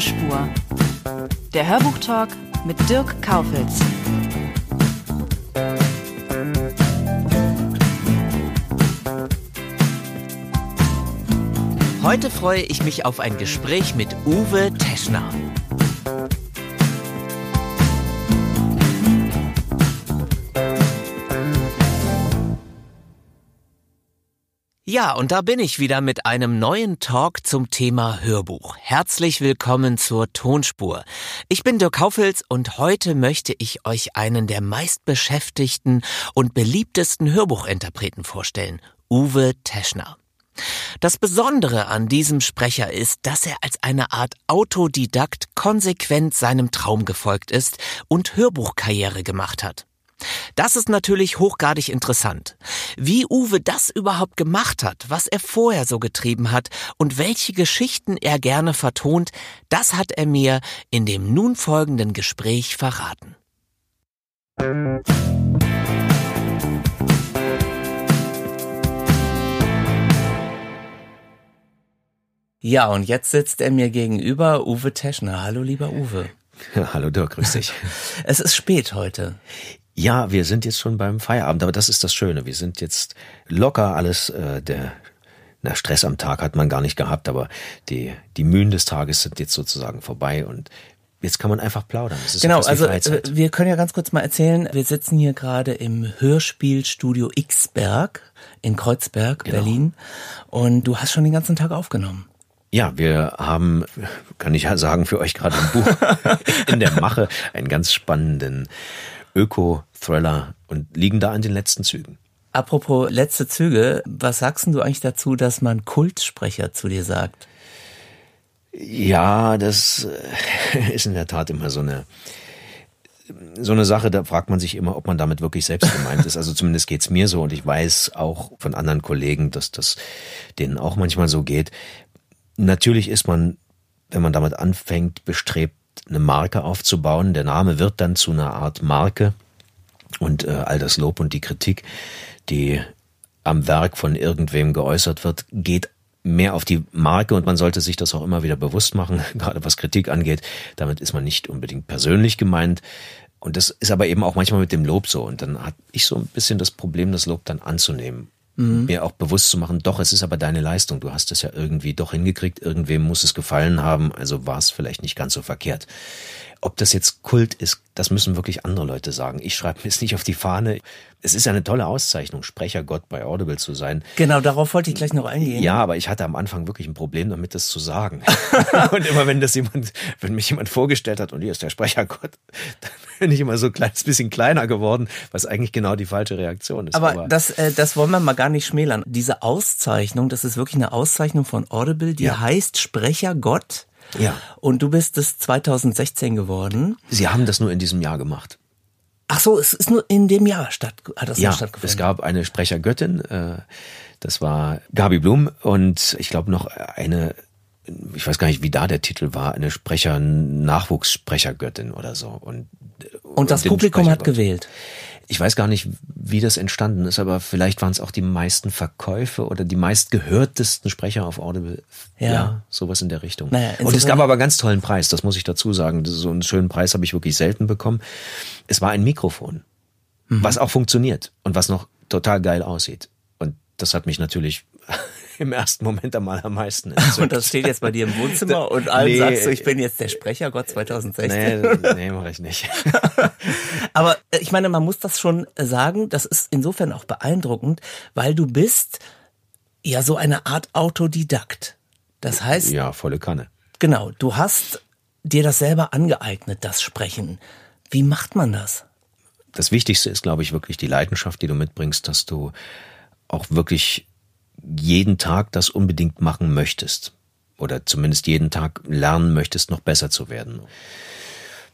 Tonspur. Der Hörbuchtalk mit Dirk Kaufitz. Heute freue ich mich auf ein Gespräch mit Uwe Teschner. Ja, und da bin ich wieder mit einem neuen Talk zum Thema Hörbuch. Herzlich willkommen zur Tonspur. Ich bin Dirk Kaufels und heute möchte ich euch einen der meistbeschäftigten und beliebtesten Hörbuchinterpreten vorstellen, Uwe Teschner. Das Besondere an diesem Sprecher ist, dass er als eine Art Autodidakt konsequent seinem Traum gefolgt ist und Hörbuchkarriere gemacht hat. Das ist natürlich hochgradig interessant. Wie Uwe das überhaupt gemacht hat, was er vorher so getrieben hat und welche Geschichten er gerne vertont, das hat er mir in dem nun folgenden Gespräch verraten. Ja, und jetzt sitzt er mir gegenüber, Uwe Teschner. Hallo, lieber Uwe. Ja, hallo Dirk, grüß dich. Es ist spät heute. Ja, wir sind jetzt schon beim Feierabend, aber das ist das Schöne. Wir sind jetzt locker alles, äh, der na, Stress am Tag hat man gar nicht gehabt, aber die, die Mühen des Tages sind jetzt sozusagen vorbei und jetzt kann man einfach plaudern. genau, also äh, wir können ja ganz kurz mal erzählen, wir sitzen hier gerade im Hörspielstudio Xberg in Kreuzberg, genau. Berlin und du hast schon den ganzen Tag aufgenommen. Ja, wir haben, kann ich ja sagen, für euch gerade ein Buch in der Mache, einen ganz spannenden Öko-Thriller und liegen da an den letzten Zügen. Apropos letzte Züge, was sagst du eigentlich dazu, dass man Kultsprecher zu dir sagt? Ja, das äh, ist in der Tat immer so eine so eine Sache, da fragt man sich immer, ob man damit wirklich selbst gemeint ist. Also zumindest geht's mir so und ich weiß auch von anderen Kollegen, dass das denen auch manchmal so geht. Natürlich ist man, wenn man damit anfängt, bestrebt, eine Marke aufzubauen. Der Name wird dann zu einer Art Marke und äh, all das Lob und die Kritik, die am Werk von irgendwem geäußert wird, geht mehr auf die Marke und man sollte sich das auch immer wieder bewusst machen, gerade was Kritik angeht. Damit ist man nicht unbedingt persönlich gemeint. Und das ist aber eben auch manchmal mit dem Lob so. Und dann hat ich so ein bisschen das Problem, das Lob dann anzunehmen mhm. mir auch bewusst zu machen, doch, es ist aber deine Leistung. Du hast es ja irgendwie doch hingekriegt. Irgendwem muss es gefallen haben. Also war es vielleicht nicht ganz so verkehrt. Ob das jetzt Kult ist, das müssen wirklich andere Leute sagen. Ich schreibe mir es nicht auf die Fahne. Es ist eine tolle Auszeichnung, Sprechergott bei Audible zu sein. Genau, darauf wollte ich gleich noch eingehen. Ja, aber ich hatte am Anfang wirklich ein Problem damit, das zu sagen. und immer wenn das jemand, wenn mich jemand vorgestellt hat, und hier ist der Sprechergott, dann bin ich immer so ein kleines bisschen kleiner geworden, was eigentlich genau die falsche Reaktion ist. Aber, aber das, äh, das wollen wir mal gar nicht schmälern. Diese Auszeichnung, das ist wirklich eine Auszeichnung von Audible, die ja. heißt Sprechergott. Ja. Und du bist es 2016 geworden. Sie haben das nur in diesem Jahr gemacht. Ach so, es ist nur in dem Jahr statt, hat das ja, stattgefunden. Es gab eine Sprechergöttin, äh, das war Gabi Blum und ich glaube noch eine ich weiß gar nicht, wie da der Titel war, eine Sprecher, Nachwuchssprechergöttin oder so. Und, und das Publikum hat gewählt. Ich weiß gar nicht, wie das entstanden ist, aber vielleicht waren es auch die meisten Verkäufe oder die meistgehörtesten Sprecher auf Audible. Ja, ja sowas in der Richtung. Naja, und es gab aber ganz tollen Preis, das muss ich dazu sagen. So einen schönen Preis habe ich wirklich selten bekommen. Es war ein Mikrofon, mhm. was auch funktioniert und was noch total geil aussieht. Und das hat mich natürlich im ersten Moment einmal am meisten entzückt. Und das steht jetzt bei dir im Wohnzimmer und allen nee, sagst du, ich bin jetzt der Sprecher Gott 2016. Nee, nee mache ich nicht. Aber äh, ich meine, man muss das schon sagen, das ist insofern auch beeindruckend, weil du bist ja so eine Art Autodidakt. Das heißt. Ja, volle Kanne. Genau, du hast dir das selber angeeignet, das Sprechen. Wie macht man das? Das Wichtigste ist, glaube ich, wirklich die Leidenschaft, die du mitbringst, dass du auch wirklich jeden Tag das unbedingt machen möchtest. Oder zumindest jeden Tag lernen möchtest, noch besser zu werden.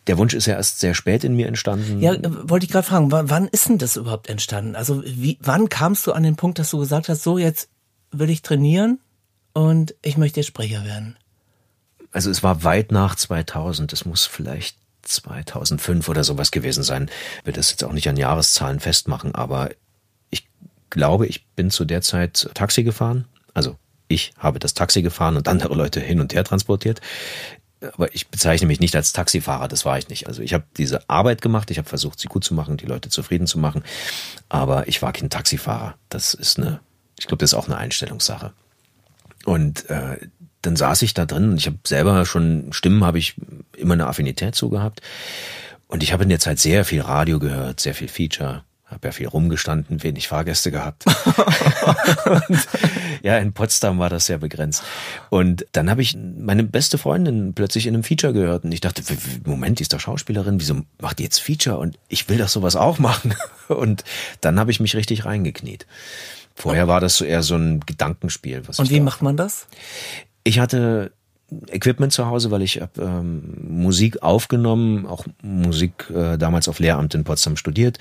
Der Wunsch ist ja erst sehr spät in mir entstanden. Ja, wollte ich gerade fragen, wann, ist denn das überhaupt entstanden? Also wie, wann kamst du an den Punkt, dass du gesagt hast, so jetzt will ich trainieren und ich möchte jetzt Sprecher werden? Also es war weit nach 2000. Es muss vielleicht 2005 oder sowas gewesen sein. Ich will das jetzt auch nicht an Jahreszahlen festmachen, aber glaube, ich bin zu der Zeit Taxi gefahren. Also ich habe das Taxi gefahren und andere Leute hin und her transportiert. Aber ich bezeichne mich nicht als Taxifahrer, das war ich nicht. Also ich habe diese Arbeit gemacht, ich habe versucht, sie gut zu machen, die Leute zufrieden zu machen, aber ich war kein Taxifahrer. Das ist eine, ich glaube, das ist auch eine Einstellungssache. Und äh, dann saß ich da drin und ich habe selber schon Stimmen, habe ich immer eine Affinität zu gehabt. Und ich habe in der Zeit sehr viel Radio gehört, sehr viel Feature, habe ja viel rumgestanden, wenig Fahrgäste gehabt. und, ja, in Potsdam war das sehr begrenzt. Und dann habe ich meine beste Freundin plötzlich in einem Feature gehört und ich dachte, Moment, die ist doch Schauspielerin, wieso macht die jetzt Feature? Und ich will doch sowas auch machen. Und dann habe ich mich richtig reingekniet. Vorher war das so eher so ein Gedankenspiel. Was und wie macht man das? Ich hatte Equipment zu Hause, weil ich habe ähm, Musik aufgenommen, auch Musik äh, damals auf Lehramt in Potsdam studiert.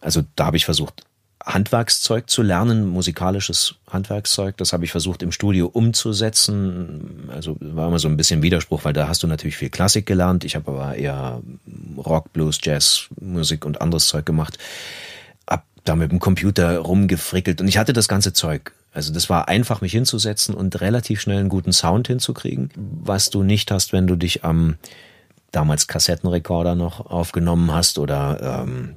Also da habe ich versucht, Handwerkszeug zu lernen, musikalisches Handwerkszeug. Das habe ich versucht im Studio umzusetzen. Also war immer so ein bisschen Widerspruch, weil da hast du natürlich viel Klassik gelernt. Ich habe aber eher Rock, Blues, Jazz, Musik und anderes Zeug gemacht. Hab da mit dem Computer rumgefrickelt und ich hatte das ganze Zeug also das war einfach, mich hinzusetzen und relativ schnell einen guten Sound hinzukriegen, was du nicht hast, wenn du dich am damals Kassettenrekorder noch aufgenommen hast oder ähm,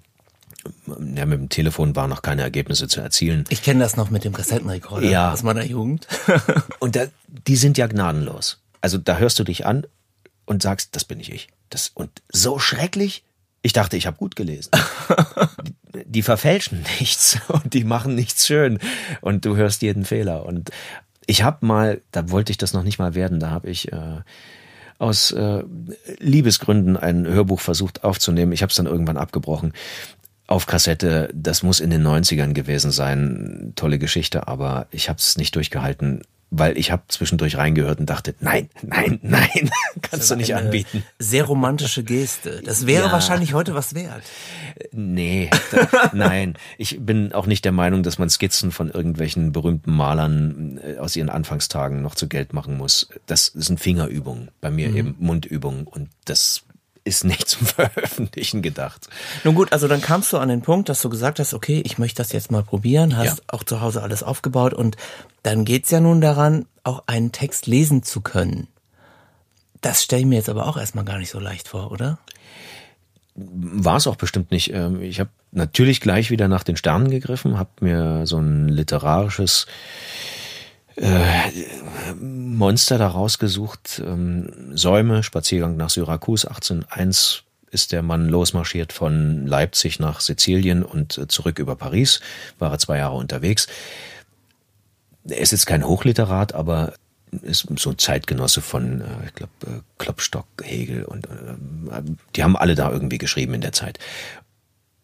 ja, mit dem Telefon waren noch keine Ergebnisse zu erzielen. Ich kenne das noch mit dem Kassettenrekorder ja. aus meiner Jugend. und da, die sind ja gnadenlos. Also da hörst du dich an und sagst, das bin ich ich. Das, und so schrecklich, ich dachte, ich habe gut gelesen. die, die verfälschen nichts und die machen nichts schön und du hörst jeden Fehler. Und ich habe mal, da wollte ich das noch nicht mal werden, da habe ich äh, aus äh, Liebesgründen ein Hörbuch versucht aufzunehmen. Ich habe es dann irgendwann abgebrochen auf Kassette. Das muss in den 90ern gewesen sein. Tolle Geschichte, aber ich habe es nicht durchgehalten weil ich habe zwischendurch reingehört und dachte, nein, nein, nein, kannst du nicht anbieten. Sehr romantische Geste. Das wäre ja. wahrscheinlich heute was wert. Nee, da, nein. Ich bin auch nicht der Meinung, dass man Skizzen von irgendwelchen berühmten Malern äh, aus ihren Anfangstagen noch zu Geld machen muss. Das sind Fingerübungen, bei mir mhm. eben Mundübungen und das ist nicht zum Veröffentlichen gedacht. Nun gut, also dann kamst du an den Punkt, dass du gesagt hast, okay, ich möchte das jetzt mal probieren, hast ja. auch zu Hause alles aufgebaut und dann geht's ja nun daran, auch einen Text lesen zu können. Das stelle ich mir jetzt aber auch erstmal gar nicht so leicht vor, oder? War es auch bestimmt nicht. Ähm, ich habe natürlich gleich wieder nach den Sternen gegriffen, habe mir so ein literarisches äh, Monster da rausgesucht. Ähm, Säume, Spaziergang nach Syrakus, 1801 ist der Mann losmarschiert von Leipzig nach Sizilien und äh, zurück über Paris, war er zwei Jahre unterwegs. Er ist jetzt kein Hochliterat, aber ist so Zeitgenosse von, äh, ich glaube, Klopstock, Hegel und die haben alle da irgendwie geschrieben in der Zeit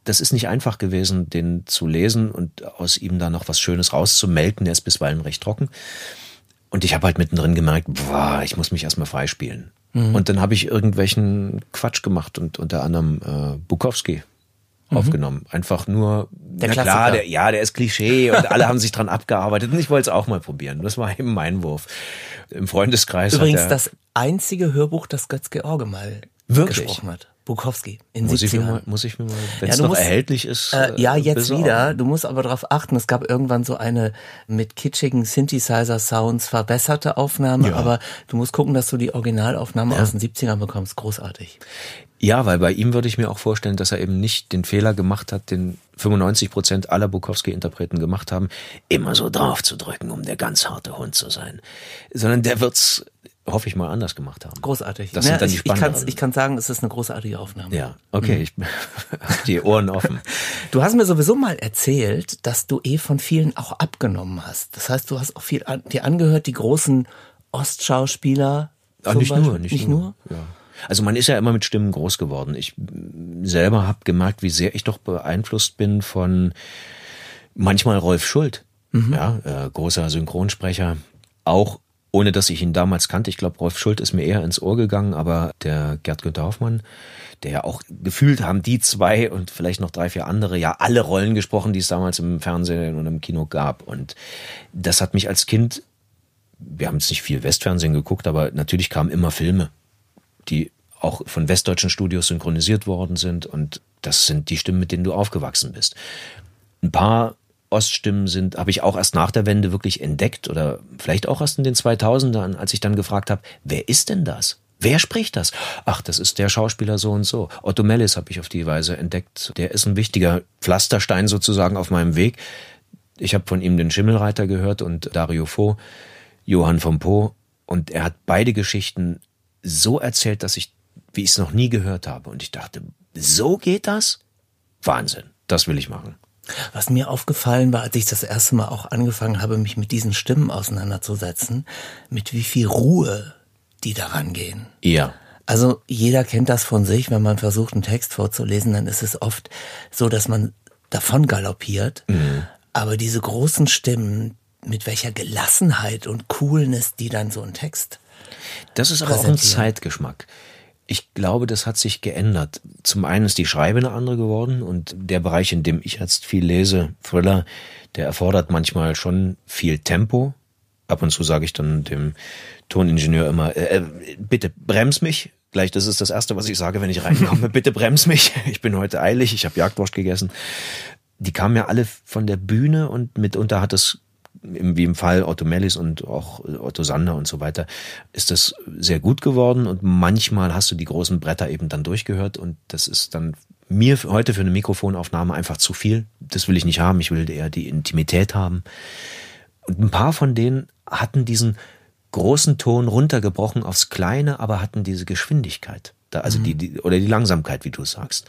das ist nicht einfach gewesen, den zu lesen und aus ihm da noch was Schönes rauszumelken. Er ist bisweilen recht trocken. Und ich habe halt mittendrin gemerkt, boah, ich muss mich erstmal freispielen. Mhm. Und dann habe ich irgendwelchen Quatsch gemacht und unter anderem äh, Bukowski mhm. aufgenommen. Einfach nur, der na klar, der, ja, der ist Klischee und alle haben sich dran abgearbeitet und ich wollte es auch mal probieren. Das war eben mein Wurf. Im Freundeskreis. Übrigens das einzige Hörbuch, das Götz George mal Wirklich? gesprochen hat. Bukowski in muss 70ern. Ich mal, muss ich mir mal, wenn es ja, noch musst, erhältlich ist. Äh, ja, jetzt besorgen. wieder. Du musst aber darauf achten, es gab irgendwann so eine mit kitschigen Synthesizer-Sounds verbesserte Aufnahme, ja. aber du musst gucken, dass du die Originalaufnahme ja. aus den 70ern bekommst. Großartig. Ja, weil bei ihm würde ich mir auch vorstellen, dass er eben nicht den Fehler gemacht hat, den 95 Prozent aller Bukowski-Interpreten gemacht haben, immer so drauf zu drücken, um der ganz harte Hund zu sein. Sondern der wird's hoffe ich mal, anders gemacht haben. Großartig. Das sind dann die ich, ich, kann's, ich kann sagen, es ist eine großartige Aufnahme. Ja, okay, mhm. ich habe die Ohren offen. Du hast mir sowieso mal erzählt, dass du eh von vielen auch abgenommen hast. Das heißt, du hast auch viel an, dir angehört, die großen Ostschauspieler. Ah, nicht Beispiel. nur, nicht, nicht nur. nur. Ja. Also man ist ja immer mit Stimmen groß geworden. Ich selber habe gemerkt, wie sehr ich doch beeinflusst bin von manchmal Rolf Schuld mhm. ja, äh, großer Synchronsprecher, auch ohne dass ich ihn damals kannte. Ich glaube, Rolf Schult ist mir eher ins Ohr gegangen, aber der Gerd Günther Hoffmann, der ja auch gefühlt haben die zwei und vielleicht noch drei, vier andere ja alle Rollen gesprochen, die es damals im Fernsehen und im Kino gab. Und das hat mich als Kind, wir haben jetzt nicht viel Westfernsehen geguckt, aber natürlich kamen immer Filme, die auch von westdeutschen Studios synchronisiert worden sind. Und das sind die Stimmen, mit denen du aufgewachsen bist. Ein paar Oststimmen sind, habe ich auch erst nach der Wende wirklich entdeckt oder vielleicht auch erst in den 2000ern, als ich dann gefragt habe, wer ist denn das? Wer spricht das? Ach, das ist der Schauspieler so und so. Otto Mellis habe ich auf die Weise entdeckt. Der ist ein wichtiger Pflasterstein sozusagen auf meinem Weg. Ich habe von ihm den Schimmelreiter gehört und Dario Fo, Johann von Po. Und er hat beide Geschichten so erzählt, dass ich, wie ich es noch nie gehört habe. Und ich dachte, so geht das? Wahnsinn. Das will ich machen. Was mir aufgefallen war, als ich das erste Mal auch angefangen habe, mich mit diesen Stimmen auseinanderzusetzen, mit wie viel Ruhe die daran gehen. Ja. Also jeder kennt das von sich, wenn man versucht, einen Text vorzulesen, dann ist es oft so, dass man davon galoppiert. Mhm. Aber diese großen Stimmen, mit welcher Gelassenheit und Coolness die dann so einen Text. Das ist aber auch ein Zeitgeschmack. Ich glaube, das hat sich geändert. Zum einen ist die Schreibe eine andere geworden und der Bereich, in dem ich jetzt viel lese, Thriller, der erfordert manchmal schon viel Tempo. Ab und zu sage ich dann dem Toningenieur immer, äh, äh, bitte brems mich. Gleich, das ist das Erste, was ich sage, wenn ich reinkomme. bitte brems mich. Ich bin heute eilig, ich habe Jagdwurst gegessen. Die kamen ja alle von der Bühne und mitunter hat es wie im Fall Otto Mellis und auch Otto Sander und so weiter, ist das sehr gut geworden und manchmal hast du die großen Bretter eben dann durchgehört und das ist dann mir heute für eine Mikrofonaufnahme einfach zu viel. Das will ich nicht haben, ich will eher die Intimität haben. Und ein paar von denen hatten diesen großen Ton runtergebrochen aufs Kleine, aber hatten diese Geschwindigkeit. Da, also mhm. die, die, oder die Langsamkeit, wie du sagst.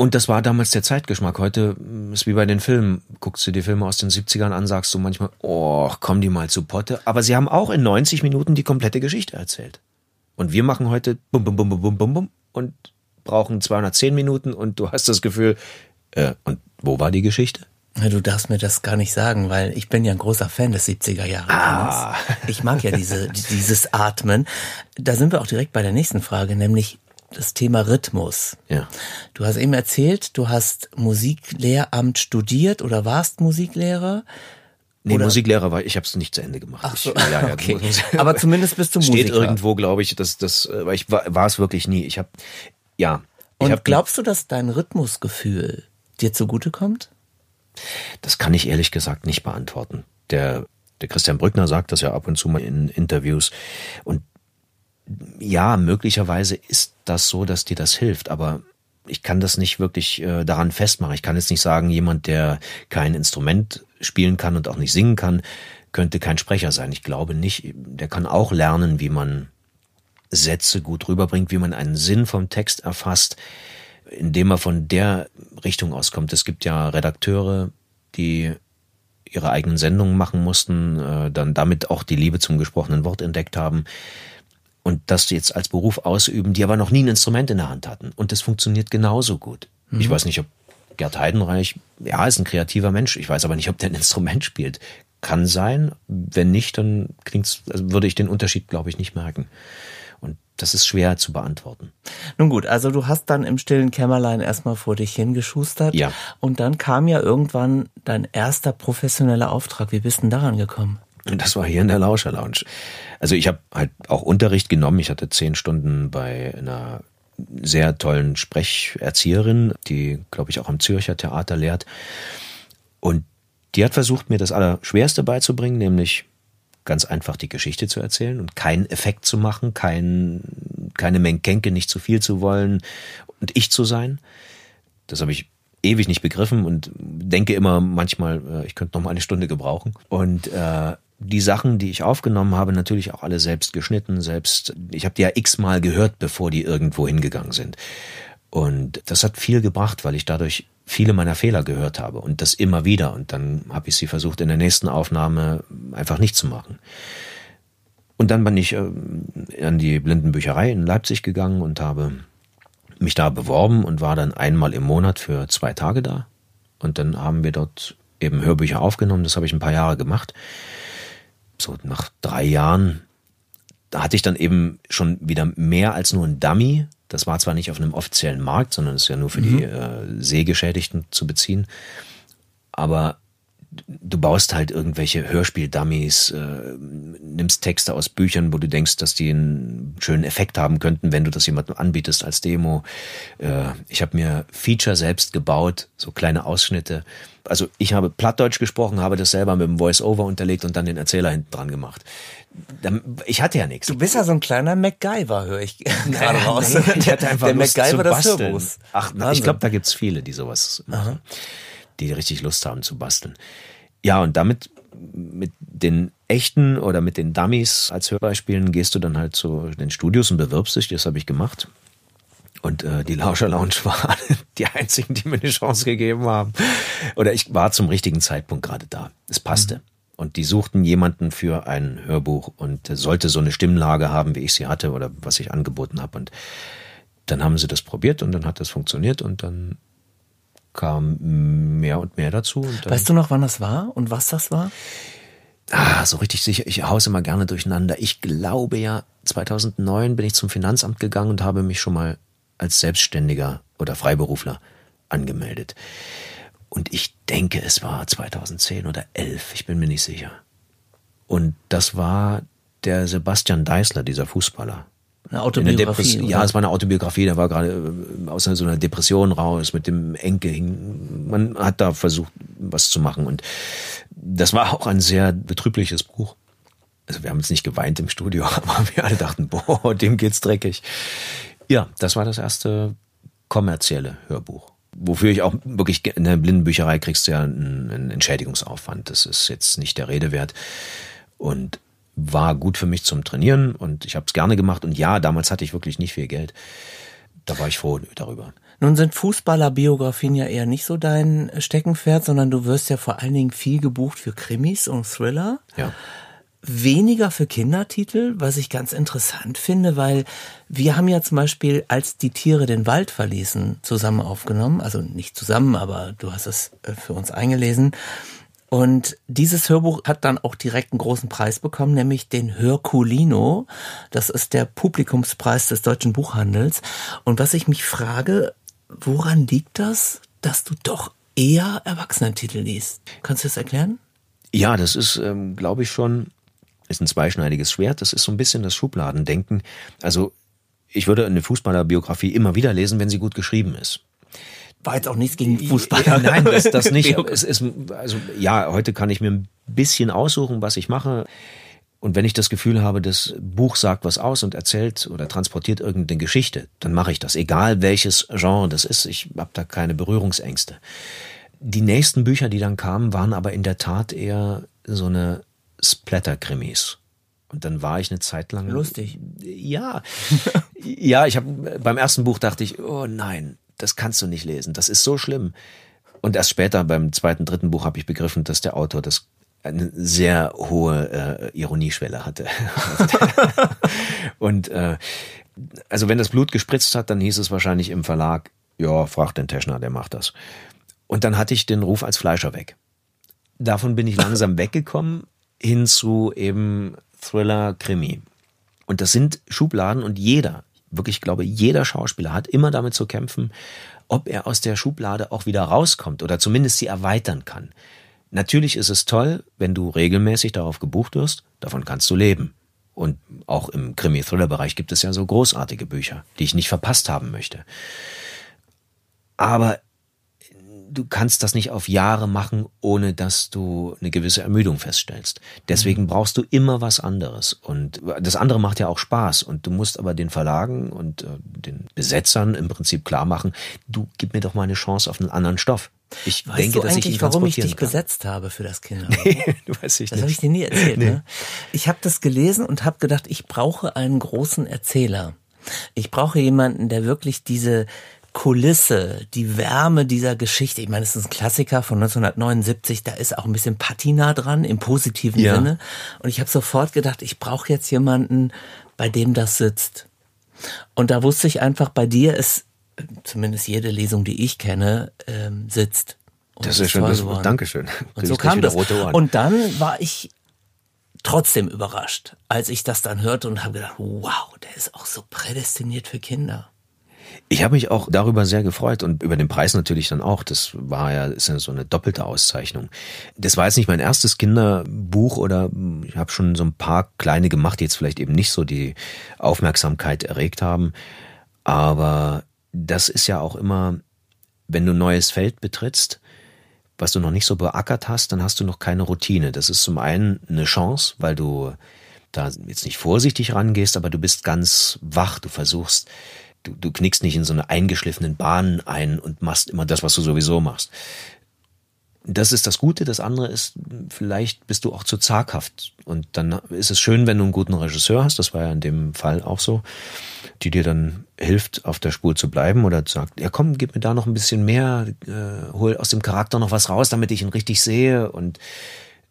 Und das war damals der Zeitgeschmack. Heute mm, ist wie bei den Filmen. Guckst du die Filme aus den 70ern an, sagst du manchmal, oh, komm die mal zu Potte. Aber sie haben auch in 90 Minuten die komplette Geschichte erzählt. Und wir machen heute bum, bum, bum, bum, bum, bum, bum und brauchen 210 Minuten und du hast das Gefühl, äh, und wo war die Geschichte? Du darfst mir das gar nicht sagen, weil ich bin ja ein großer Fan des 70er Jahre. Ah. Ich mag ja diese, dieses Atmen. Da sind wir auch direkt bei der nächsten Frage, nämlich das Thema Rhythmus. Ja. Du hast eben erzählt, du hast Musiklehramt studiert oder warst Musiklehrer. Nee, oder? Musiklehrer war ich, habe es nicht zu Ende gemacht. Ach so, ich, ja, ja, okay. Aber zumindest bist du Musiker. Steht irgendwo, glaube ich, dass das, weil ich war, war es wirklich nie. Ich habe, ja. Und hab, glaubst du, dass dein Rhythmusgefühl dir zugutekommt? Das kann ich ehrlich gesagt nicht beantworten. Der der Christian Brückner sagt das ja ab und zu mal in Interviews. Und ja, möglicherweise ist das so, dass dir das hilft, aber ich kann das nicht wirklich äh, daran festmachen. Ich kann jetzt nicht sagen, jemand, der kein Instrument spielen kann und auch nicht singen kann, könnte kein Sprecher sein. Ich glaube nicht. Der kann auch lernen, wie man Sätze gut rüberbringt, wie man einen Sinn vom Text erfasst, indem er von der Richtung auskommt. Es gibt ja Redakteure, die ihre eigenen Sendungen machen mussten, äh, dann damit auch die Liebe zum gesprochenen Wort entdeckt haben und das jetzt als Beruf ausüben, die aber noch nie ein Instrument in der Hand hatten. Und das funktioniert genauso gut. Mhm. Ich weiß nicht, ob Gerd Heidenreich, ja, ist ein kreativer Mensch. Ich weiß aber nicht, ob der ein Instrument spielt. Kann sein. Wenn nicht, dann klingt's, also würde ich den Unterschied, glaube ich, nicht merken. Und das ist schwer zu beantworten. Nun gut, also du hast dann im stillen Kämmerlein erstmal vor dich hingeschustert. Ja. Und dann kam ja irgendwann dein erster professioneller Auftrag. Wie bist du denn daran gekommen? Und das war hier in der Lauscher Lounge. Also ich habe halt auch Unterricht genommen. Ich hatte zehn Stunden bei einer sehr tollen Sprecherzieherin, die, glaube ich, auch am Zürcher Theater lehrt. Und die hat versucht, mir das Allerschwerste beizubringen, nämlich ganz einfach die Geschichte zu erzählen und keinen Effekt zu machen, kein, keine Menkenke, nicht zu viel zu wollen und ich zu sein. Das habe ich ewig nicht begriffen und denke immer manchmal, äh, ich könnte noch mal eine Stunde gebrauchen. Und äh, die Sachen, die ich aufgenommen habe, natürlich auch alle selbst geschnitten, selbst. Ich habe die ja x-mal gehört, bevor die irgendwo hingegangen sind. Und das hat viel gebracht, weil ich dadurch viele meiner Fehler gehört habe und das immer wieder. Und dann habe ich sie versucht, in der nächsten Aufnahme einfach nicht zu machen. Und dann bin ich äh, an die Blindenbücherei in Leipzig gegangen und habe mich da beworben und war dann einmal im Monat für zwei Tage da. Und dann haben wir dort eben Hörbücher aufgenommen. Das habe ich ein paar Jahre gemacht. So nach drei Jahren da hatte ich dann eben schon wieder mehr als nur ein Dummy. Das war zwar nicht auf einem offiziellen Markt, sondern ist ja nur für mhm. die äh, Sehgeschädigten zu beziehen. Aber du baust halt irgendwelche Hörspiel-Dummies, äh, nimmst Texte aus Büchern, wo du denkst, dass die einen schönen Effekt haben könnten, wenn du das jemandem anbietest als Demo. Äh, ich habe mir Feature selbst gebaut, so kleine Ausschnitte. Also ich habe Plattdeutsch gesprochen, habe das selber mit dem Voice-Over unterlegt und dann den Erzähler hinten dran gemacht. Ich hatte ja nichts. Du bist ja so ein kleiner MacGyver, höre ich gerade raus. Nein, ich hatte einfach Der Lust MacGyver zu basteln. des Ach, Wahnsinn. ich glaube, da gibt's viele, die sowas machen. Aha die richtig Lust haben zu basteln. Ja, und damit mit den echten oder mit den Dummies als Hörbeispielen gehst du dann halt zu den Studios und bewirbst dich. Das habe ich gemacht. Und äh, die Lauscher Lounge waren die einzigen, die mir eine Chance gegeben haben. Oder ich war zum richtigen Zeitpunkt gerade da. Es passte. Mhm. Und die suchten jemanden für ein Hörbuch und sollte so eine Stimmlage haben, wie ich sie hatte oder was ich angeboten habe. Und dann haben sie das probiert und dann hat das funktioniert und dann kam mehr und mehr dazu. Weißt du noch, wann das war und was das war? Ah, so richtig sicher. Ich hause immer gerne durcheinander. Ich glaube ja, 2009 bin ich zum Finanzamt gegangen und habe mich schon mal als Selbstständiger oder Freiberufler angemeldet. Und ich denke, es war 2010 oder 11. Ich bin mir nicht sicher. Und das war der Sebastian Deißler, dieser Fußballer. Eine Autobiografie. Eine ja, es war eine Autobiografie, der war gerade äh, aus so einer Depression raus mit dem Enkel. Man hat da versucht, was zu machen. Und das war auch ein sehr betrübliches Buch. Also wir haben jetzt nicht geweint im Studio, aber wir alle dachten, boah, dem geht's dreckig. Ja, das war das erste kommerzielle Hörbuch. Wofür ich auch wirklich in der Blindenbücherei kriegst du ja einen, einen Entschädigungsaufwand. Das ist jetzt nicht der Rede wert. Und war gut für mich zum Trainieren und ich habe es gerne gemacht. Und ja, damals hatte ich wirklich nicht viel Geld. Da war ich froh darüber. Nun sind Fußballerbiografien ja eher nicht so dein Steckenpferd, sondern du wirst ja vor allen Dingen viel gebucht für Krimis und Thriller. Ja. Weniger für Kindertitel, was ich ganz interessant finde, weil wir haben ja zum Beispiel, als die Tiere den Wald verließen, zusammen aufgenommen. Also nicht zusammen, aber du hast es äh, für uns eingelesen. Und dieses Hörbuch hat dann auch direkt einen großen Preis bekommen, nämlich den Hörkulino. Das ist der Publikumspreis des deutschen Buchhandels. Und was ich mich frage, woran liegt das, dass du doch eher Erwachsenentitel liest? Kannst du das erklären? Ja, das ist, ähm, glaube ich, schon, ist ein zweischneidiges Schwert. Das ist so ein bisschen das Schubladendenken. Also, ich würde eine Fußballerbiografie immer wieder lesen, wenn sie gut geschrieben ist war jetzt auch nichts gegen Fußball. Ja, nein, das, das nicht. es ist, also, ja, heute kann ich mir ein bisschen aussuchen, was ich mache. Und wenn ich das Gefühl habe, das Buch sagt was aus und erzählt oder transportiert irgendeine Geschichte, dann mache ich das. Egal welches Genre das ist, ich habe da keine Berührungsängste. Die nächsten Bücher, die dann kamen, waren aber in der Tat eher so eine Splatter-Krimis. Und dann war ich eine Zeit lang. Lustig. Ja. ja, ich habe beim ersten Buch dachte ich, oh nein, das kannst du nicht lesen, das ist so schlimm. Und erst später beim zweiten, dritten Buch habe ich begriffen, dass der Autor das eine sehr hohe äh, Ironieschwelle hatte. und äh, also wenn das Blut gespritzt hat, dann hieß es wahrscheinlich im Verlag, ja, frag den Teschner, der macht das. Und dann hatte ich den Ruf als Fleischer weg. Davon bin ich langsam weggekommen hin zu eben Thriller, Krimi. Und das sind Schubladen und jeder, wirklich glaube, jeder Schauspieler hat immer damit zu kämpfen, ob er aus der Schublade auch wieder rauskommt oder zumindest sie erweitern kann. Natürlich ist es toll, wenn du regelmäßig darauf gebucht wirst, davon kannst du leben. Und auch im Krimi-Thriller-Bereich gibt es ja so großartige Bücher, die ich nicht verpasst haben möchte. Aber du kannst das nicht auf Jahre machen, ohne dass du eine gewisse Ermüdung feststellst. Deswegen mhm. brauchst du immer was anderes. Und das andere macht ja auch Spaß. Und du musst aber den Verlagen und äh, den Besetzern im Prinzip klar machen, du gib mir doch mal eine Chance auf einen anderen Stoff. Ich weißt denke, du dass eigentlich, ich warum ich dich kann. besetzt habe für das Kinderbuch? Nee, du weißt ich Das habe ich dir nie erzählt. Nee. Ne? Ich habe das gelesen und habe gedacht, ich brauche einen großen Erzähler. Ich brauche jemanden, der wirklich diese Kulisse, die Wärme dieser Geschichte. Ich meine, es ist ein Klassiker von 1979, da ist auch ein bisschen Patina dran im positiven ja. Sinne. Und ich habe sofort gedacht, ich brauche jetzt jemanden, bei dem das sitzt. Und da wusste ich einfach, bei dir ist zumindest jede Lesung, die ich kenne, ähm, sitzt. Und Das ist schön, das. Dankeschön. Und so kam das. Und dann war ich trotzdem überrascht, als ich das dann hörte und habe gedacht, wow, der ist auch so prädestiniert für Kinder. Ich habe mich auch darüber sehr gefreut und über den Preis natürlich dann auch. Das war ja, ist ja so eine doppelte Auszeichnung. Das war jetzt nicht mein erstes Kinderbuch oder ich habe schon so ein paar kleine gemacht, die jetzt vielleicht eben nicht so die Aufmerksamkeit erregt haben. Aber das ist ja auch immer, wenn du ein neues Feld betrittst, was du noch nicht so beackert hast, dann hast du noch keine Routine. Das ist zum einen eine Chance, weil du da jetzt nicht vorsichtig rangehst, aber du bist ganz wach. Du versuchst, du, du knickst nicht in so eine eingeschliffenen Bahnen ein und machst immer das, was du sowieso machst. Das ist das Gute. Das andere ist, vielleicht bist du auch zu zaghaft. Und dann ist es schön, wenn du einen guten Regisseur hast. Das war ja in dem Fall auch so, die dir dann hilft, auf der Spur zu bleiben oder sagt, ja komm, gib mir da noch ein bisschen mehr, äh, hol aus dem Charakter noch was raus, damit ich ihn richtig sehe. Und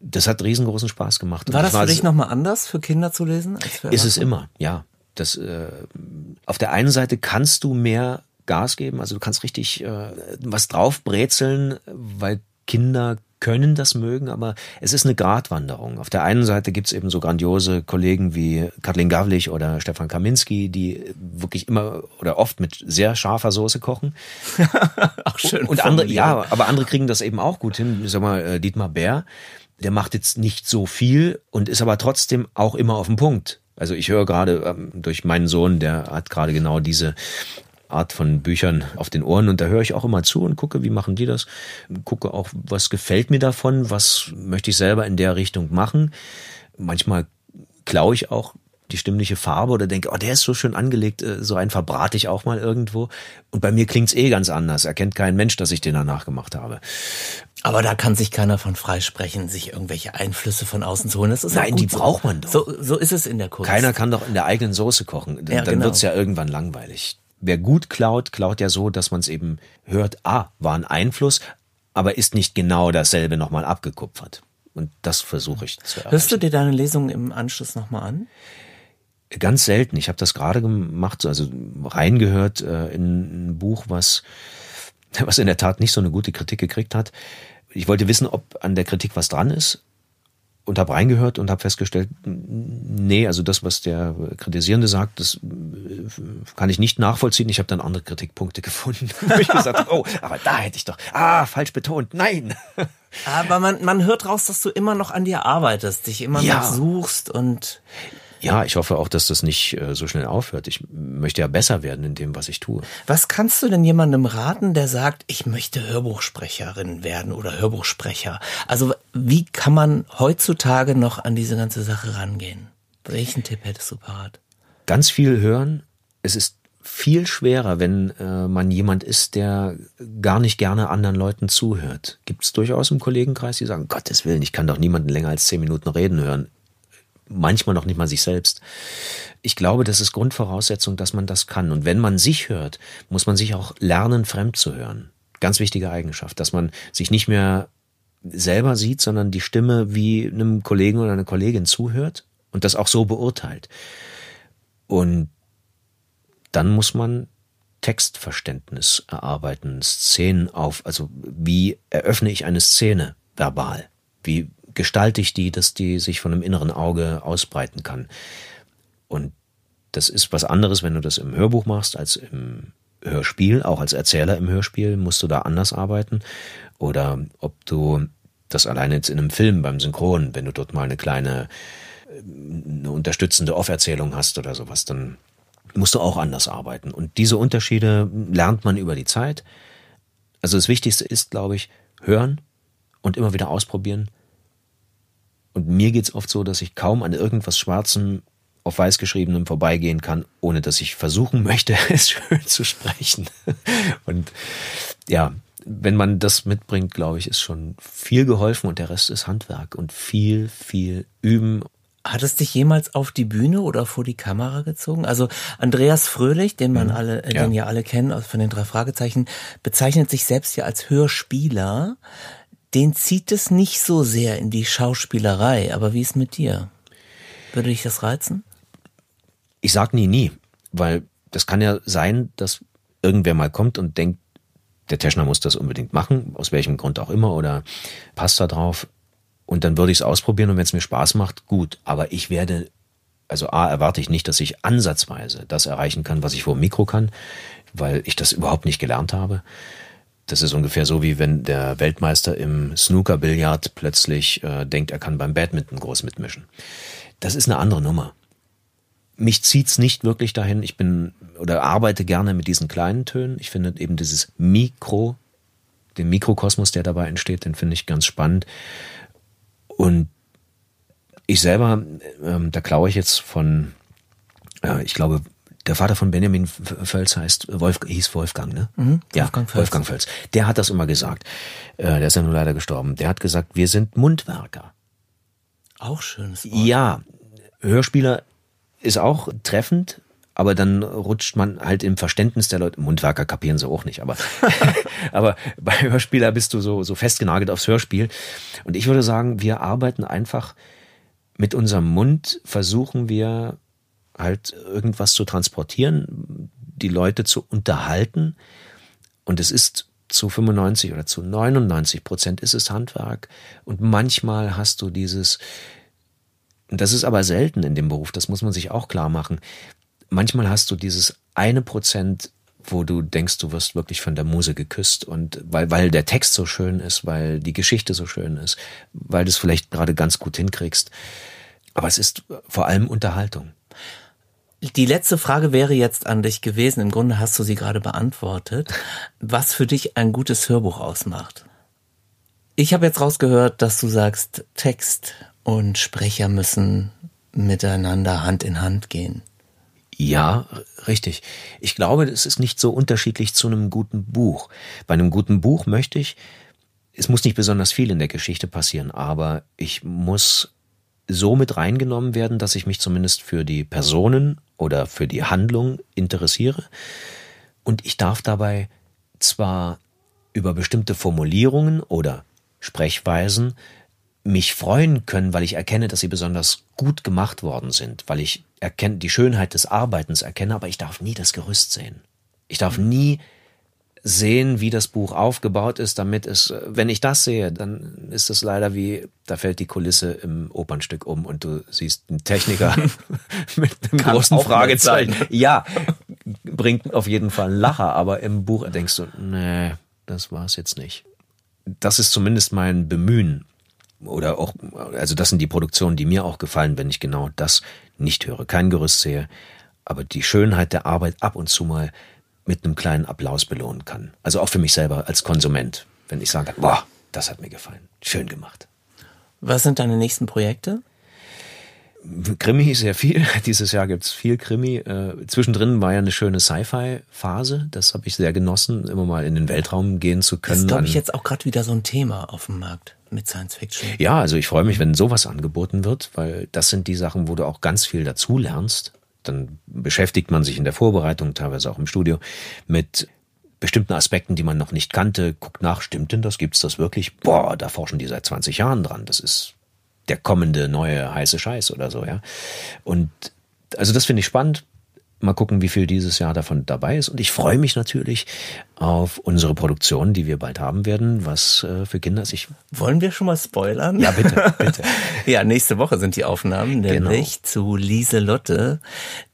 das hat riesengroßen Spaß gemacht. War Und das für dich so- nochmal anders für Kinder zu lesen? Als für ist es immer, ja. Das, äh, auf der einen Seite kannst du mehr Gas geben, also du kannst richtig äh, was draufbrezeln, weil Kinder können das mögen, aber es ist eine Gratwanderung. Auf der einen Seite gibt's eben so grandiose Kollegen wie Kathleen Gawlich oder Stefan Kaminski, die wirklich immer oder oft mit sehr scharfer Soße kochen. Ach, schön. Und andere, formuliert. ja, aber andere kriegen das eben auch gut hin. Ich sag mal, äh, Dietmar Bär, der macht jetzt nicht so viel und ist aber trotzdem auch immer auf dem Punkt. Also ich höre gerade ähm, durch meinen Sohn, der hat gerade genau diese Art von Büchern auf den Ohren und da höre ich auch immer zu und gucke, wie machen die das. Gucke auch, was gefällt mir davon, was möchte ich selber in der Richtung machen. Manchmal klaue ich auch die stimmliche Farbe oder denke, oh, der ist so schön angelegt, äh, so einen verbrate ich auch mal irgendwo. Und bei mir klingt's eh ganz anders. Erkennt kein Mensch, dass ich den danach gemacht habe. Aber da kann sich keiner von freisprechen, sich irgendwelche Einflüsse von außen zu holen. Das ist Nein, die so. braucht man doch. So, so ist es in der Kunst. Keiner kann doch in der eigenen Soße kochen. Dann, Ja, dann genau. wird's ja irgendwann langweilig. Wer gut klaut, klaut ja so, dass man es eben hört, ah, war ein Einfluss, aber ist nicht genau dasselbe nochmal abgekupfert. Und das versuche ich zu erreichen. Hörst du dir deine Lesung im Anschluss nochmal an? Ganz selten. Ich habe das gerade gemacht, also reingehört äh, in ein Buch, was, was in der Tat nicht so eine gute Kritik gekriegt hat. Ich wollte wissen, ob an der Kritik was dran ist und habe reingehört und habe festgestellt, nee, also das, was der Kritisierende sagt, das äh, kann ich nicht nachvollziehen. Ich habe dann andere Kritikpunkte gefunden, wo ich gesagt habe, oh, aber da hätte ich doch, ah, falsch betont, nein. Aber man, man hört raus, dass du immer noch an dir arbeitest, dich immer Ja. noch suchst und Ja, ich hoffe auch, dass das nicht äh, so schnell aufhört. Ich möchte ja besser werden in dem, was ich tue. Was kannst du denn jemandem raten, der sagt, ich möchte Hörbuchsprecherin werden oder Hörbuchsprecher? Also wie kann man heutzutage noch an diese ganze Sache rangehen? Welchen Tipp hättest du parat? ganz viel hören. Es ist viel schwerer, wenn äh, man jemand ist, der gar nicht gerne anderen Leuten zuhört. Gibt es durchaus im Kollegenkreis, die sagen, Gottes Willen, ich kann doch niemanden länger als zehn Minuten reden hören. Manchmal noch nicht mal sich selbst. Ich glaube, das ist Grundvoraussetzung, dass man das kann. Und wenn man sich hört, muss man sich auch lernen, fremd zu hören. Ganz wichtige Eigenschaft, dass man sich nicht mehr selber sieht, sondern die Stimme wie einem Kollegen oder einer Kollegin zuhört und das auch so beurteilt. Und dann muss man Textverständnis erarbeiten, Szenen auf, also wie eröffne ich eine Szene verbal? Wie gestalte ich die, dass die sich von einem inneren Auge ausbreiten kann? Und das ist was anderes, wenn du das im Hörbuch machst, als im Hörspiel. Auch als Erzähler im Hörspiel musst du da anders arbeiten. Oder ob du das alleine jetzt in einem Film beim Synchron, wenn du dort mal eine kleine eine unterstützende Off-Erzählung hast oder sowas, dann musst du auch anders arbeiten. Und diese Unterschiede lernt man über die Zeit. Also das Wichtigste ist, glaube ich, hören und immer wieder ausprobieren. Und mir geht's oft so, dass ich kaum an irgendwas Schwarzem auf Weiß geschriebenem vorbeigehen kann, ohne dass ich versuchen möchte, es schön zu sprechen. Und ja, wenn man das mitbringt, glaube ich, ist schon viel geholfen und der Rest ist Handwerk und viel, viel üben Hat es dich jemals auf die Bühne oder vor die Kamera gezogen? Also Andreas Fröhlich, den man alle, äh, Ja. den ja alle kennen von den drei Fragezeichen, bezeichnet sich selbst ja als Hörspieler. Den zieht es nicht so sehr in die Schauspielerei. Aber wie ist mit dir? Würde dich das reizen? ich sag nie nie, weil das kann ja sein, dass irgendwer mal kommt und denkt, der Teschner muss das unbedingt machen, aus welchem Grund auch immer, oder passt da drauf. Und dann würde ich es ausprobieren und wenn es mir Spaß macht, gut. Aber ich werde, also A, erwarte ich nicht, dass ich ansatzweise das erreichen kann, was ich vor dem Mikro kann, weil ich das überhaupt nicht gelernt habe. Das ist ungefähr so, wie wenn der Weltmeister im Snooker-Billard plötzlich äh, denkt, er kann beim Badminton groß mitmischen. Das ist eine andere Nummer. Mich zieht's nicht wirklich dahin. Ich bin oder arbeite gerne mit diesen kleinen Tönen. Ich finde eben dieses Mikro, den Mikrokosmos, der dabei entsteht, den finde ich ganz spannend. Und ich selber, ähm, da klaue ich jetzt von, äh, ich glaube, der Vater von Benjamin Völz heißt Wolf, hieß Wolfgang, ne? Mhm, ja, Wolfgang Völz. Wolfgang Völz. Der hat das immer gesagt. Äh, der ist ja nun leider gestorben. Der hat gesagt, wir sind Mundwerker. Auch schönes Wort. Ja, Hörspieler ist auch treffend, aber dann rutscht man halt im Verständnis der Leute, Mundwerker kapieren sie auch nicht, aber, aber bei Hörspieler bist du so, so festgenagelt aufs Hörspiel. Und ich würde sagen, wir arbeiten einfach mit unserem Mund, versuchen wir halt irgendwas zu transportieren, die Leute zu unterhalten. Und es ist zu 95 oder zu 99 Prozent ist es Handwerk. Und manchmal hast du dieses, das ist aber selten in dem Beruf, das muss man sich auch klar machen. Manchmal hast du dieses eine Prozent, wo du denkst, du wirst wirklich von der Muse geküsst und weil, weil der Text so schön ist, weil die Geschichte so schön ist, weil du es vielleicht gerade ganz gut hinkriegst. Aber es ist vor allem Unterhaltung. Die letzte Frage wäre jetzt an dich gewesen. Im Grunde hast du sie gerade beantwortet. Was für dich ein gutes Hörbuch ausmacht? Ich habe jetzt rausgehört, dass du sagst, Text und Sprecher müssen miteinander Hand in Hand gehen. Ja, richtig. Ich glaube, es ist nicht so unterschiedlich zu einem guten Buch. Bei einem guten Buch möchte ich, es muss nicht besonders viel in der Geschichte passieren, aber ich muss so mit reingenommen werden, dass ich mich zumindest für die Personen oder für die Handlung interessiere. Und ich darf dabei zwar über bestimmte Formulierungen oder Sprechweisen mich freuen können, weil ich erkenne, dass sie besonders gut gemacht worden sind, weil ich erkenne, die Schönheit des Arbeitens erkenne, aber ich darf nie das Gerüst sehen. Ich darf nie sehen, wie das Buch aufgebaut ist, damit es, wenn ich das sehe, dann ist es leider wie, da fällt die Kulisse im Opernstück um und du siehst einen Techniker mit einem Kann großen Fragezeichen. Ja, bringt auf jeden Fall einen Lacher, aber im Buch denkst du, nee, das war's jetzt nicht. Das ist zumindest mein Bemühen. Oder auch, also das sind die Produktionen, die mir auch gefallen, wenn ich genau das nicht höre, kein Gerüst sehe, aber die Schönheit der Arbeit ab und zu mal mit einem kleinen Applaus belohnen kann. Also auch für mich selber als Konsument, wenn ich sage, boah, das hat mir gefallen, schön gemacht. Was sind deine nächsten Projekte? Krimi sehr viel. Dieses Jahr gibt's viel Krimi. Äh, zwischendrin war ja eine schöne Sci-Fi-Phase. Das habe ich sehr genossen, immer mal in den Weltraum gehen zu Das können. ist, glaube ich, jetzt auch gerade wieder so ein Thema auf dem Markt mit Science Fiction. Ja, also ich freue mich, wenn sowas angeboten wird, weil das sind die Sachen, wo du auch ganz viel dazu lernst. Dann beschäftigt man sich in der Vorbereitung, teilweise auch im Studio, mit bestimmten Aspekten, die man noch nicht kannte, guckt nach, stimmt denn das, gibt's das wirklich? Boah, da forschen die seit 20 Jahren dran. Das ist der kommende neue heiße Scheiß oder so, ja. Und also das finde ich spannend. Mal gucken, wie viel dieses Jahr davon dabei ist. Und ich freue mich natürlich auf unsere Produktion, die wir bald haben werden, was äh, für Kinder ist. Ich, Wollen wir schon mal spoilern? ja, bitte, bitte. Ja, nächste Woche sind die Aufnahmen, Genau. nämlich zu Lieselotte.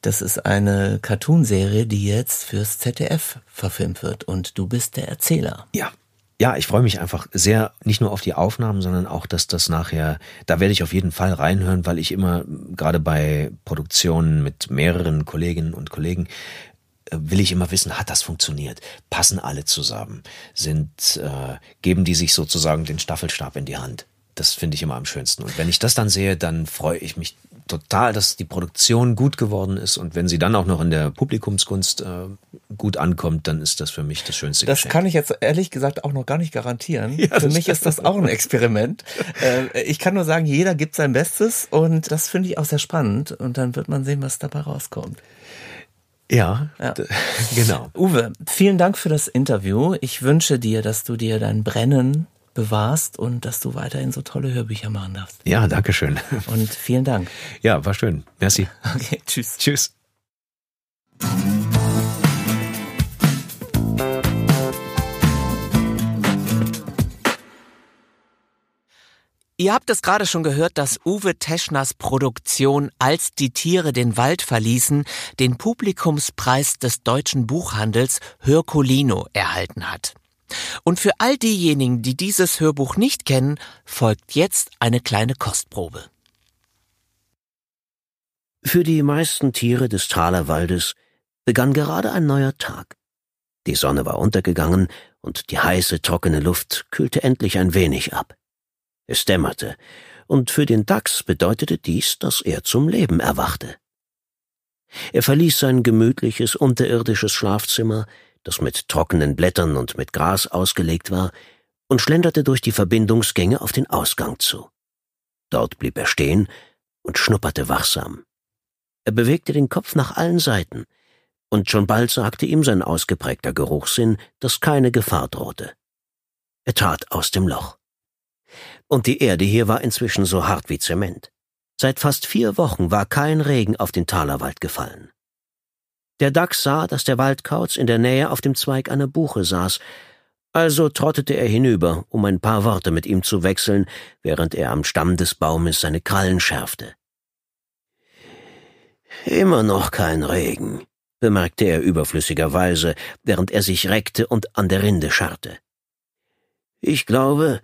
Das ist eine Cartoonserie, die jetzt fürs ZDF verfilmt wird und du bist der Erzähler. Ja. Ja, ich freue mich einfach sehr, nicht nur auf die Aufnahmen, sondern auch, dass das nachher, da werde ich auf jeden Fall reinhören, weil ich immer, gerade bei Produktionen mit mehreren Kolleginnen und Kollegen, äh, will ich immer wissen, hat das funktioniert? Passen alle zusammen? Sind, äh, geben die sich sozusagen den Staffelstab in die Hand? Das finde ich immer am schönsten. Und wenn ich das dann sehe, dann freue ich mich total, dass die Produktion gut geworden ist. Und wenn sie dann auch noch in der Publikumskunst äh, gut ankommt, dann ist das für mich das schönste Das Geschenk. kann ich jetzt ehrlich gesagt auch noch gar nicht garantieren. Ja, Für mich ist das auch ein Experiment. Äh, Ich kann nur sagen, jeder gibt sein Bestes und das finde ich auch sehr spannend und dann wird man sehen, was dabei rauskommt. Ja, Ja. genau. Uwe, vielen Dank für das Interview. Ich wünsche dir, dass du dir dein Brennen bewahrst und dass du weiterhin so tolle Hörbücher machen darfst. Ja, danke schön. Und vielen Dank. Ja, war schön. Merci. Okay, tschüss. Tschüss. Ihr habt es gerade schon gehört, dass Uwe Teschners Produktion Als die Tiere den Wald verließen den Publikumspreis des deutschen Buchhandels Hörkolino erhalten hat. Und für all diejenigen, die dieses Hörbuch nicht kennen, folgt jetzt eine kleine Kostprobe. Für die meisten Tiere des Thalerwaldes begann gerade ein neuer Tag. Die Sonne war untergegangen und die heiße, trockene Luft kühlte endlich ein wenig ab. Es dämmerte, und für den Dachs bedeutete dies, dass er zum Leben erwachte. Er verließ sein gemütliches unterirdisches Schlafzimmer, das mit trockenen Blättern und mit Gras ausgelegt war, und schlenderte durch die Verbindungsgänge auf den Ausgang zu. Dort blieb er stehen und schnupperte wachsam. Er bewegte den Kopf nach allen Seiten, und schon bald sagte ihm sein ausgeprägter Geruchssinn, dass keine Gefahr drohte. Er trat aus dem Loch. Und die Erde hier war inzwischen so hart wie Zement. Seit fast vier Wochen war kein Regen auf den Talerwald gefallen. Der Dachs sah, dass der Waldkauz in der Nähe auf dem Zweig einer Buche saß, also trottete er hinüber, um ein paar Worte mit ihm zu wechseln, während er am Stamm des Baumes seine Krallen schärfte. Immer noch kein Regen, bemerkte er überflüssigerweise, während er sich reckte und an der Rinde scharrte. Ich glaube,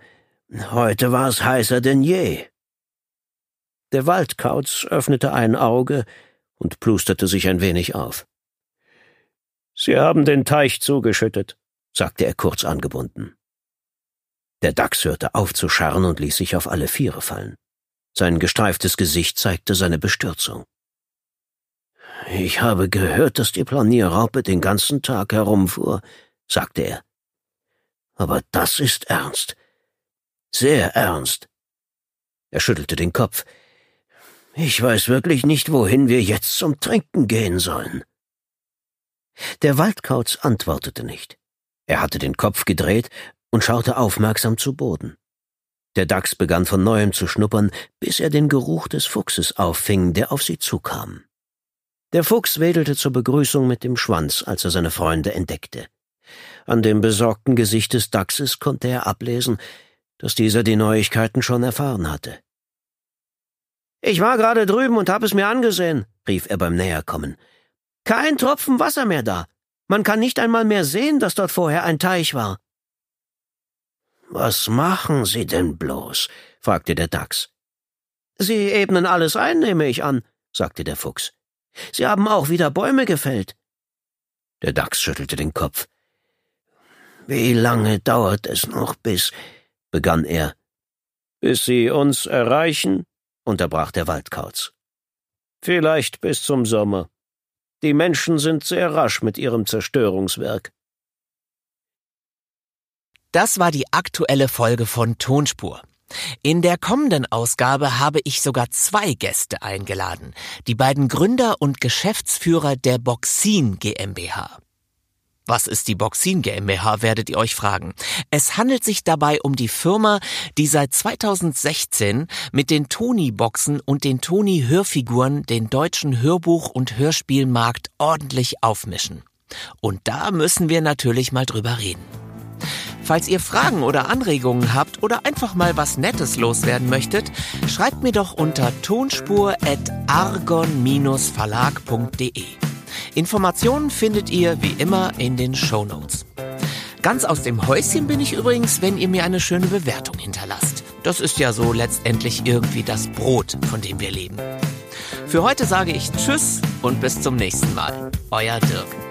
heute war es heißer denn je. Der Waldkauz öffnete ein Auge und plusterte sich ein wenig auf. Sie haben den Teich zugeschüttet, sagte er kurz angebunden. Der Dachs hörte auf zu scharren und ließ sich auf alle Viere fallen. Sein gestreiftes Gesicht zeigte seine Bestürzung. Ich habe gehört, dass die Planierraupe den ganzen Tag herumfuhr, sagte er. Aber das ist ernst. Sehr ernst. Er schüttelte den Kopf. Ich weiß wirklich nicht, wohin wir jetzt zum Trinken gehen sollen. Der Waldkauz antwortete nicht. Er hatte den Kopf gedreht und schaute aufmerksam zu Boden. Der Dachs begann von neuem zu schnuppern, bis er den Geruch des Fuchses auffing, der auf sie zukam. Der Fuchs wedelte zur Begrüßung mit dem Schwanz, als er seine Freunde entdeckte. An dem besorgten Gesicht des Dachses konnte er ablesen, dass dieser die Neuigkeiten schon erfahren hatte. Ich war gerade drüben und hab es mir angesehen, rief er beim Näherkommen. Kein Tropfen Wasser mehr da. Man kann nicht einmal mehr sehen, dass dort vorher ein Teich war. Was machen Sie denn bloß? fragte der Dachs. Sie ebnen alles ein, nehme ich an, sagte der Fuchs. Sie haben auch wieder Bäume gefällt. Der Dachs schüttelte den Kopf. Wie lange dauert es noch, bis, begann er. Bis Sie uns erreichen, unterbrach der Waldkauz. Vielleicht bis zum Sommer. Die Menschen sind sehr rasch mit ihrem Zerstörungswerk. Das war die aktuelle Folge von Tonspur. In der kommenden Ausgabe habe ich sogar zwei Gäste eingeladen, die beiden Gründer und Geschäftsführer der Boxin GmbH. Was ist die Boxin GmbH, werdet ihr euch fragen. Es handelt sich dabei um die Firma, die seit 2016 mit den Toni-Boxen und den Toni-Hörfiguren den deutschen Hörbuch- und Hörspielmarkt ordentlich aufmischen. Und da müssen wir natürlich mal drüber reden. Falls ihr Fragen oder Anregungen habt oder einfach mal was Nettes loswerden möchtet, schreibt mir doch unter tonspur.argon-verlag.de. Informationen findet ihr wie immer in den Show Notes. Ganz aus dem Häuschen bin ich übrigens, wenn ihr mir eine schöne Bewertung hinterlasst. Das ist ja so letztendlich irgendwie das Brot, von dem wir leben. Für heute sage ich Tschüss und bis zum nächsten Mal. Euer Dirk.